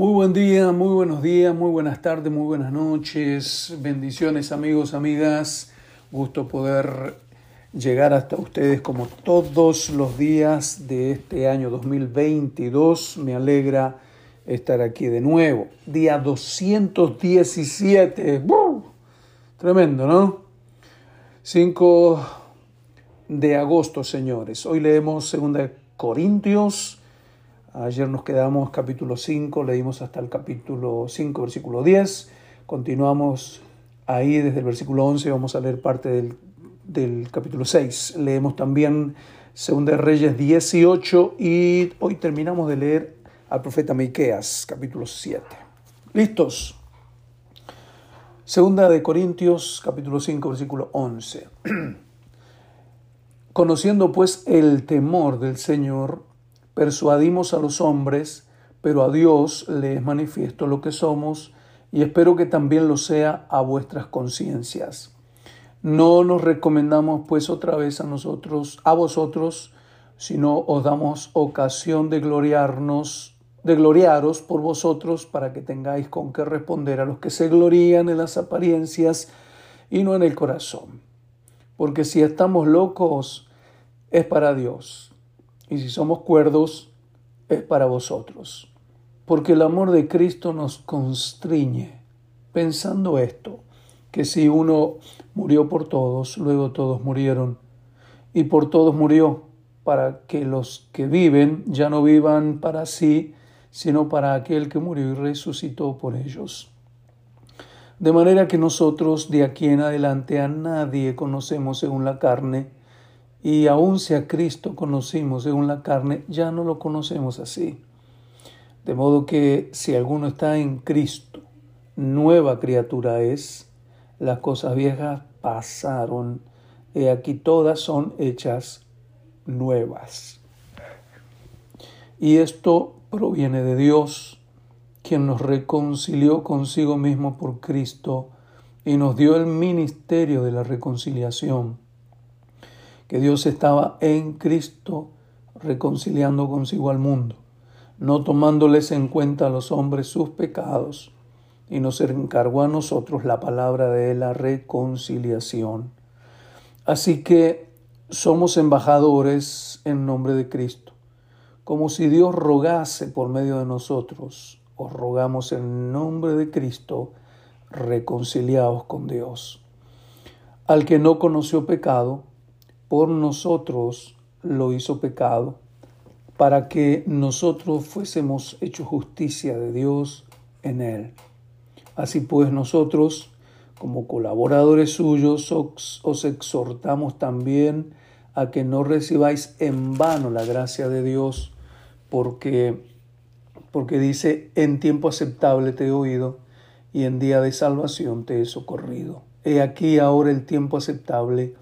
Muy buen día, muy buenos días, muy buenas tardes, muy buenas noches. Bendiciones amigos, amigas. Gusto poder llegar hasta ustedes como todos los días de este año 2022. Me alegra estar aquí de nuevo. Día 217. Tremendo, ¿no? 5 de agosto, señores. Hoy leemos 2 Corintios. Ayer nos quedamos capítulo 5, leímos hasta el capítulo 5, versículo 10. Continuamos ahí desde el versículo 11, vamos a leer parte del, del capítulo 6. Leemos también 2 de Reyes 18 y hoy terminamos de leer al profeta Miqueas, capítulo 7. ¿Listos? Segunda de Corintios, capítulo 5, versículo 11. Conociendo pues el temor del Señor, persuadimos a los hombres, pero a Dios le es manifiesto lo que somos, y espero que también lo sea a vuestras conciencias. No nos recomendamos pues otra vez a nosotros, a vosotros, sino os damos ocasión de gloriarnos, de gloriaros por vosotros, para que tengáis con qué responder a los que se glorían en las apariencias y no en el corazón. Porque si estamos locos, es para Dios. Y si somos cuerdos, es para vosotros. Porque el amor de Cristo nos constriñe, pensando esto, que si uno murió por todos, luego todos murieron. Y por todos murió, para que los que viven ya no vivan para sí, sino para aquel que murió y resucitó por ellos. De manera que nosotros de aquí en adelante a nadie conocemos según la carne, y aun si a Cristo conocimos según la carne, ya no lo conocemos así. De modo que si alguno está en Cristo, nueva criatura es, las cosas viejas pasaron, y aquí todas son hechas nuevas. Y esto proviene de Dios, quien nos reconcilió consigo mismo por Cristo y nos dio el ministerio de la reconciliación que Dios estaba en Cristo reconciliando consigo al mundo, no tomándoles en cuenta a los hombres sus pecados, y nos encargó a nosotros la palabra de la reconciliación. Así que somos embajadores en nombre de Cristo, como si Dios rogase por medio de nosotros, os rogamos en nombre de Cristo, reconciliados con Dios. Al que no conoció pecado, por nosotros lo hizo pecado, para que nosotros fuésemos hechos justicia de Dios en él. Así pues nosotros, como colaboradores suyos, os, exhortamos también a que no recibáis en vano la gracia de Dios, porque, porque dice, en tiempo aceptable te he oído y en día de salvación te he socorrido. He aquí ahora el tiempo aceptable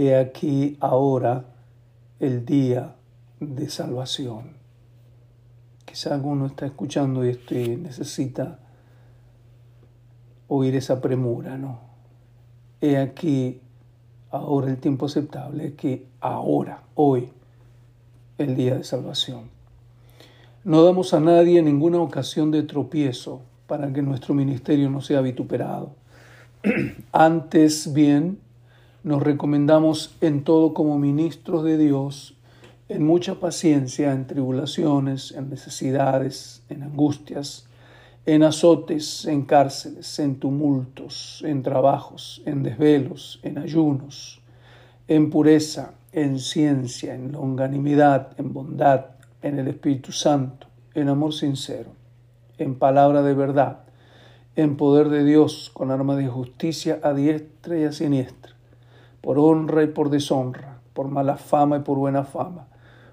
He aquí ahora el día de salvación. Quizá alguno está escuchando y este necesita oír esa premura, ¿no? He aquí ahora el tiempo aceptable, que ahora, hoy, el día de salvación. No damos a nadie ninguna ocasión de tropiezo para que nuestro ministerio no sea vituperado. Antes bien, nos recomendamos en todo como ministros de Dios, en mucha paciencia, en tribulaciones, en necesidades, en angustias, en azotes, en cárceles, en tumultos, en trabajos, en desvelos, en ayunos, en pureza, en ciencia, en longanimidad, en bondad, en el Espíritu Santo, en amor sincero, en palabra de verdad, en poder de Dios, con arma de justicia a diestra y a siniestra por honra y por deshonra, por mala fama y por buena fama,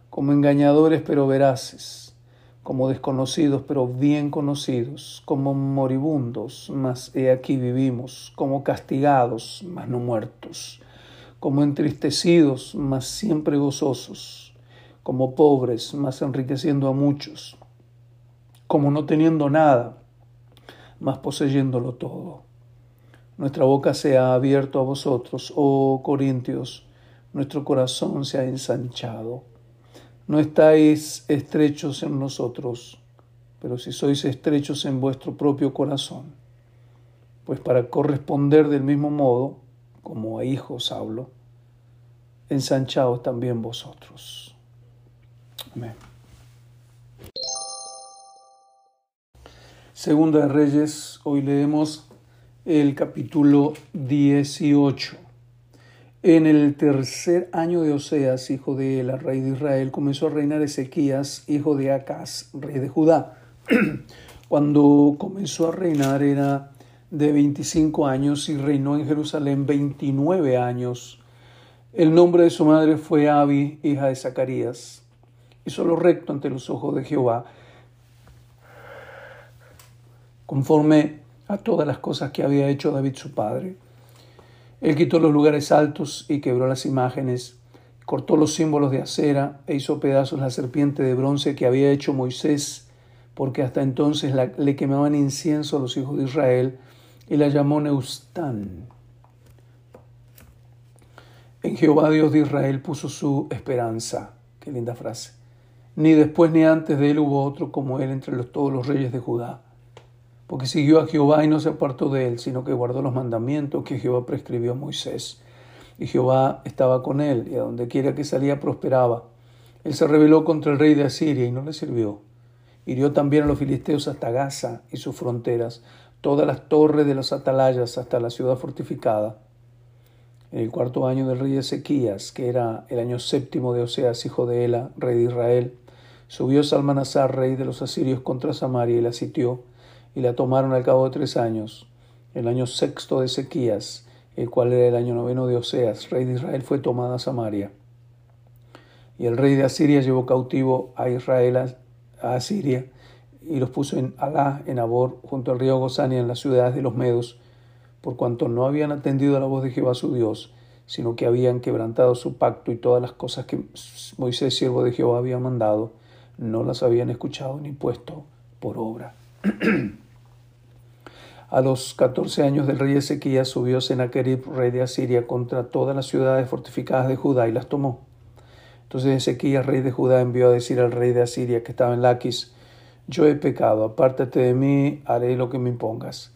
como engañadores pero veraces, como desconocidos pero bien conocidos, como moribundos, mas he aquí vivimos, como castigados, mas no muertos, como entristecidos, mas siempre gozosos, como pobres, mas enriqueciendo a muchos, como no teniendo nada, mas poseyéndolo todo nuestra boca se ha abierto a vosotros, oh Corintios, nuestro corazón se ha ensanchado. No estáis estrechos en nosotros, pero si sois estrechos en vuestro propio corazón, pues para corresponder del mismo modo, como a hijos hablo, ensanchaos también vosotros. Amén. Segunda de Reyes, hoy leemos el capítulo 18. En el tercer año de Oseas, hijo de la rey de Israel, comenzó a reinar Ezequías, hijo de Acaz, rey de Judá. Cuando comenzó a reinar era de 25 años y reinó en Jerusalén 29 años. El nombre de su madre fue Abi, hija de Zacarías. Hizo lo recto ante los ojos de Jehová conforme a todas las cosas que había hecho David su padre. Él quitó los lugares altos y quebró las imágenes, cortó los símbolos de acera e hizo pedazos la serpiente de bronce que había hecho Moisés, porque hasta entonces le quemaban incienso a los hijos de Israel, y la llamó Neustán. En Jehová Dios de Israel puso su esperanza. Qué linda frase. Ni después ni antes de él hubo otro como él entre todos los reyes de Judá porque siguió a Jehová y no se apartó de él, sino que guardó los mandamientos que Jehová prescribió a Moisés. Y Jehová estaba con él, y a donde quiera que salía prosperaba. Él se rebeló contra el rey de Asiria y no le sirvió. Hirió también a los filisteos hasta Gaza y sus fronteras, todas las torres de los atalayas hasta la ciudad fortificada. En el cuarto año del rey Ezequías, que era el año séptimo de Oseas, hijo de Ela, rey de Israel, subió Salmanasar, rey de los asirios, contra Samaria y la sitió y la tomaron al cabo de tres años. El año sexto de Ezequías, el cual era el año noveno de Oseas, rey de Israel, fue tomada Samaria. Y el rey de Asiria llevó cautivo a Israel a Asiria y los puso en Alá, en Abor, junto al río Gozania, en las ciudades de los Medos, por cuanto no habían atendido a la voz de Jehová su Dios, sino que habían quebrantado su pacto y todas las cosas que Moisés, siervo de Jehová, había mandado, no las habían escuchado ni puesto por obra. A los catorce años del rey Ezequías subió Sennacherib, rey de Asiria, contra todas las ciudades fortificadas de Judá y las tomó. Entonces Ezequías, rey de Judá, envió a decir al rey de Asiria que estaba en Laquis, yo he pecado, apártate de mí, haré lo que me impongas.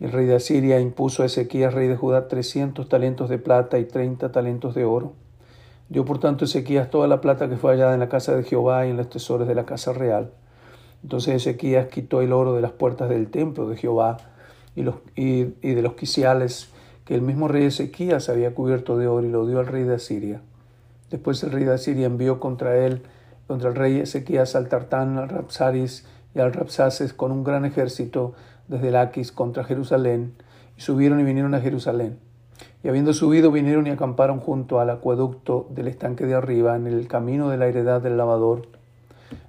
El rey de Asiria impuso a Ezequías, rey de Judá, trescientos talentos de plata y treinta talentos de oro. Dio por tanto Ezequías toda la plata que fue hallada en la casa de Jehová y en los tesoros de la casa real. Entonces Ezequías quitó el oro de las puertas del templo de Jehová, y, los, y, de los quiciales que el mismo rey Ezequías había cubierto de oro y lo dio al rey de Asiria. Después el rey de Asiria envió contra él, contra el rey Ezequías, al Tartán, al Rapsaris y al Rapsaces con un gran ejército desde Laquis contra Jerusalén, y subieron y vinieron a Jerusalén. Y habiendo subido, vinieron y acamparon junto al acueducto del estanque de arriba, en el camino de la heredad del lavador.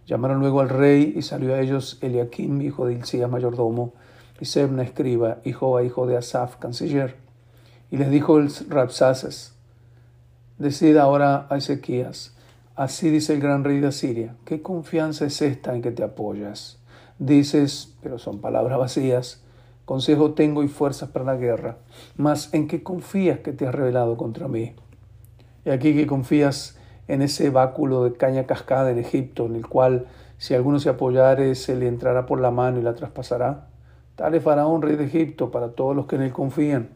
Llamaron luego al rey, y salió a ellos Eliakim, hijo de Ilcías, mayordomo, y Sebna escriba, hijo a hijo de Asaf, canciller. Y les dijo el Rapsaces, decid ahora a Ezequías, así dice el gran rey de Asiria, ¿qué confianza es esta en que te apoyas? Dices, pero son palabras vacías, consejo tengo y fuerzas para la guerra, mas ¿en qué confías que te has revelado contra mí? Y aquí que confías en ese báculo de caña cascada en Egipto, en el cual si alguno se apoyare se le entrará por la mano y la traspasará. Tal es Faraón, rey de Egipto, para todos los que en él confían.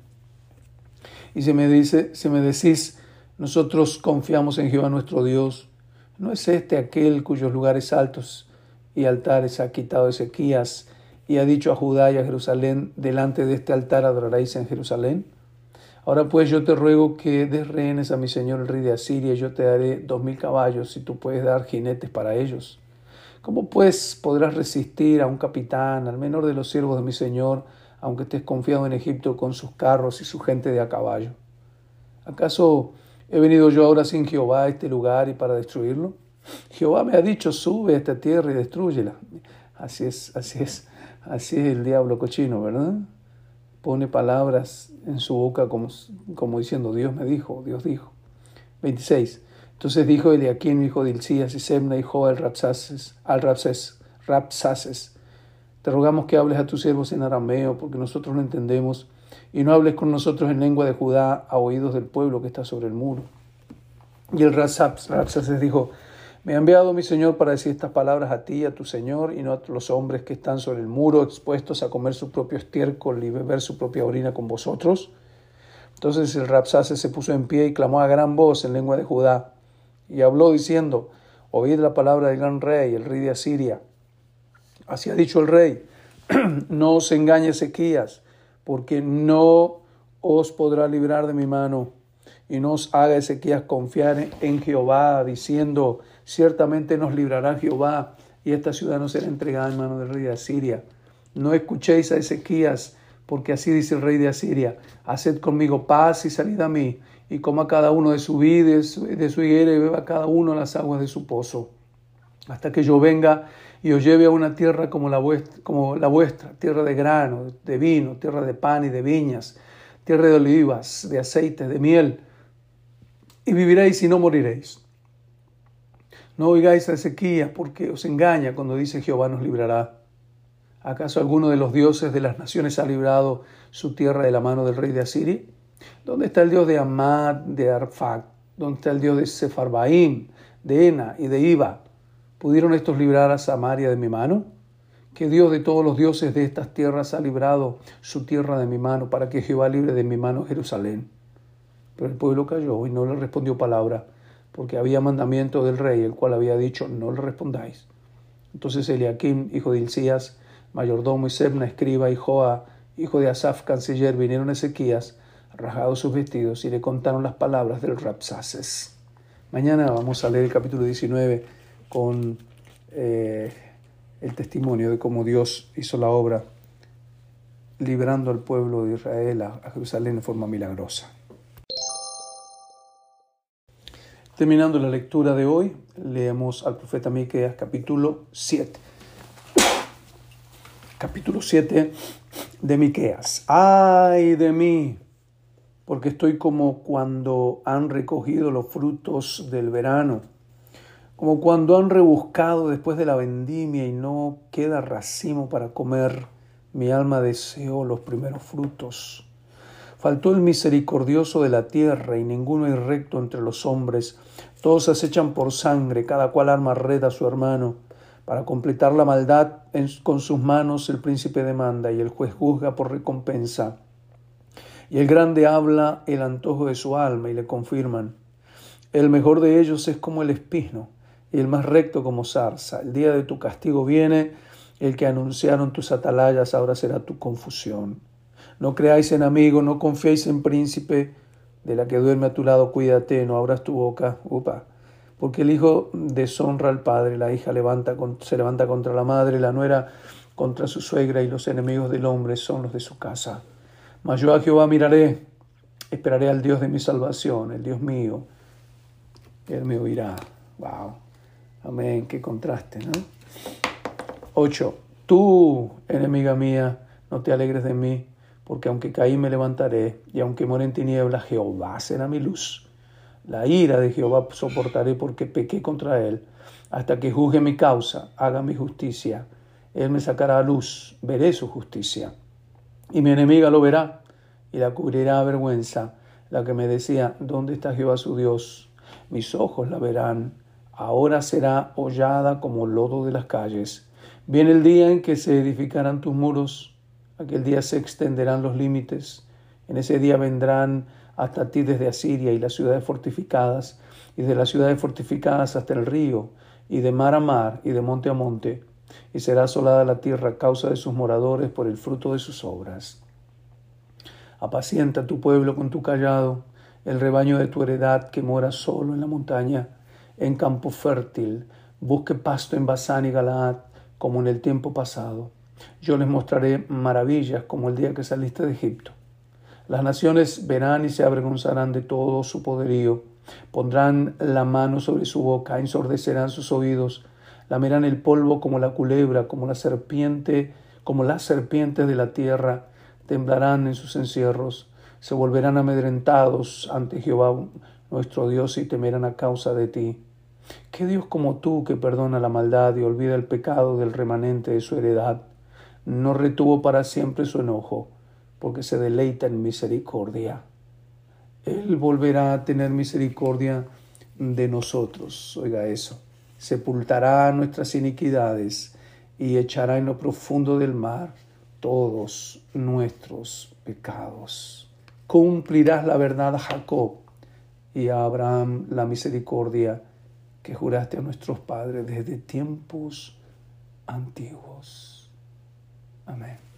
Y si me, me decís, nosotros confiamos en Jehová nuestro Dios, ¿no es este aquel cuyos lugares altos y altares ha quitado Ezequías y ha dicho a Judá y a Jerusalén, delante de este altar adoraréis en Jerusalén? Ahora pues yo te ruego que des rehenes a mi señor el rey de Asiria, y yo te daré dos mil caballos, si tú puedes dar jinetes para ellos. ¿Cómo pues podrás resistir a un capitán, al menor de los siervos de mi Señor, aunque estés confiado en Egipto con sus carros y su gente de a caballo? ¿Acaso he venido yo ahora sin Jehová a este lugar y para destruirlo? Jehová me ha dicho, sube a esta tierra y destruyela. Así es, así es, así es el diablo cochino, ¿verdad? Pone palabras en su boca como, como diciendo, Dios me dijo, Dios dijo. 26. Entonces dijo Eliaquín, hijo de Ilcías, y Semna, hijo al Rapsaces, al Rapsaces, te rogamos que hables a tus siervos en arameo, porque nosotros no entendemos, y no hables con nosotros en lengua de Judá a oídos del pueblo que está sobre el muro. Y el Rapsaces dijo, Me ha enviado mi Señor para decir estas palabras a ti a tu Señor y no a los hombres que están sobre el muro expuestos a comer su propio estiércol y beber su propia orina con vosotros. Entonces el Rapsase se puso en pie y clamó a gran voz en lengua de Judá y habló diciendo, oíd la palabra del gran rey, el rey de Asiria. Así ha dicho el rey, no os engañe Ezequías, porque no os podrá librar de mi mano y no os haga Ezequías confiar en Jehová, diciendo, ciertamente nos librará Jehová y esta ciudad no será entregada en mano del rey de Asiria. No escuchéis a Ezequías, porque así dice el rey de Asiria, haced conmigo paz y salid a mí, y coma cada uno de su vida, de su higuera, y beba cada uno las aguas de su pozo, hasta que yo venga y os lleve a una tierra como la vuestra, como la vuestra tierra de grano, de vino, tierra de pan y de viñas, tierra de olivas, de aceite, de miel, y viviréis y no moriréis. No oigáis a Ezequías porque os engaña cuando dice Jehová nos librará. ¿Acaso alguno de los dioses de las naciones ha librado su tierra de la mano del rey de Asiria? ¿Dónde está el dios de Amad, de Arfak? ¿Dónde está el dios de Sefarbaim, de Ena y de Iba? ¿Pudieron estos librar a Samaria de mi mano? ¿Qué Dios de todos los dioses de estas tierras ha librado su tierra de mi mano para que Jehová libre de mi mano Jerusalén? Pero el pueblo cayó y no le respondió palabra, porque había mandamiento del rey, el cual había dicho, no le respondáis. Entonces Eliakim, hijo de Hilcías, mayordomo y Sebna, escriba, y Joa, hijo de Asaf, canciller, vinieron a Ezequías, rasgados sus vestidos, y le contaron las palabras del Rapsaces. Mañana vamos a leer el capítulo 19 con eh, el testimonio de cómo Dios hizo la obra liberando al pueblo de Israel a Jerusalén de forma milagrosa. Terminando la lectura de hoy, leemos al profeta Miqueas capítulo 7. Capítulo 7 de Miqueas. Ay de mí, porque estoy como cuando han recogido los frutos del verano, como cuando han rebuscado después de la vendimia y no queda racimo para comer. Mi alma deseó los primeros frutos. Faltó el misericordioso de la tierra y ninguno hay recto entre los hombres. Todos acechan por sangre, cada cual arma red a su hermano. Para completar la maldad con sus manos el príncipe demanda y el juez juzga por recompensa. Y el grande habla el antojo de su alma y le confirman. El mejor de ellos es como el espino y el más recto como zarza. El día de tu castigo viene, el que anunciaron tus atalayas ahora será tu confusión. No creáis en amigo, no confiéis en príncipe, de la que duerme a tu lado, cuídate, no abras tu boca, upa. Porque el hijo deshonra al padre, la hija levanta, se levanta contra la madre, la nuera contra su suegra, y los enemigos del hombre son los de su casa. Mas yo a Jehová miraré, esperaré al Dios de mi salvación, el Dios mío. Él me oirá. Wow. Amén. Qué contraste, ¿no? 8. Tú, enemiga mía, no te alegres de mí porque aunque caí me levantaré, y aunque muera en tinieblas, Jehová será mi luz. La ira de Jehová soportaré porque pequé contra él, hasta que juzgue mi causa, haga mi justicia. Él me sacará a luz, veré su justicia. Y mi enemiga lo verá, y la cubrirá vergüenza, la que me decía, ¿dónde está Jehová su Dios? Mis ojos la verán, ahora será hollada como lodo de las calles. Viene el día en que se edificarán tus muros, Aquel día se extenderán los límites. En ese día vendrán hasta ti desde Asiria y las ciudades fortificadas, y de las ciudades fortificadas hasta el río, y de mar a mar, y de monte a monte, y será asolada la tierra a causa de sus moradores por el fruto de sus obras. Apacienta tu pueblo con tu callado, el rebaño de tu heredad que mora solo en la montaña, en campo fértil, busque pasto en Basán y Galaad, como en el tiempo pasado yo les mostraré maravillas como el día que saliste de Egipto. Las naciones verán y se avergonzarán de todo su poderío, pondrán la mano sobre su boca, ensordecerán sus oídos, lamerán el polvo como la culebra, como la serpiente, como las serpientes de la tierra, temblarán en sus encierros, se volverán amedrentados ante Jehová nuestro Dios y temerán a causa de ti. ¿Qué Dios como tú que perdona la maldad y olvida el pecado del remanente de su heredad? no retuvo para siempre su enojo, porque se deleita en misericordia. Él volverá a tener misericordia de nosotros. Oiga eso. Sepultará nuestras iniquidades y echará en lo profundo del mar todos nuestros pecados. Cumplirás la verdad a Jacob y a Abraham la misericordia que juraste a nuestros padres desde tiempos antiguos. Amén.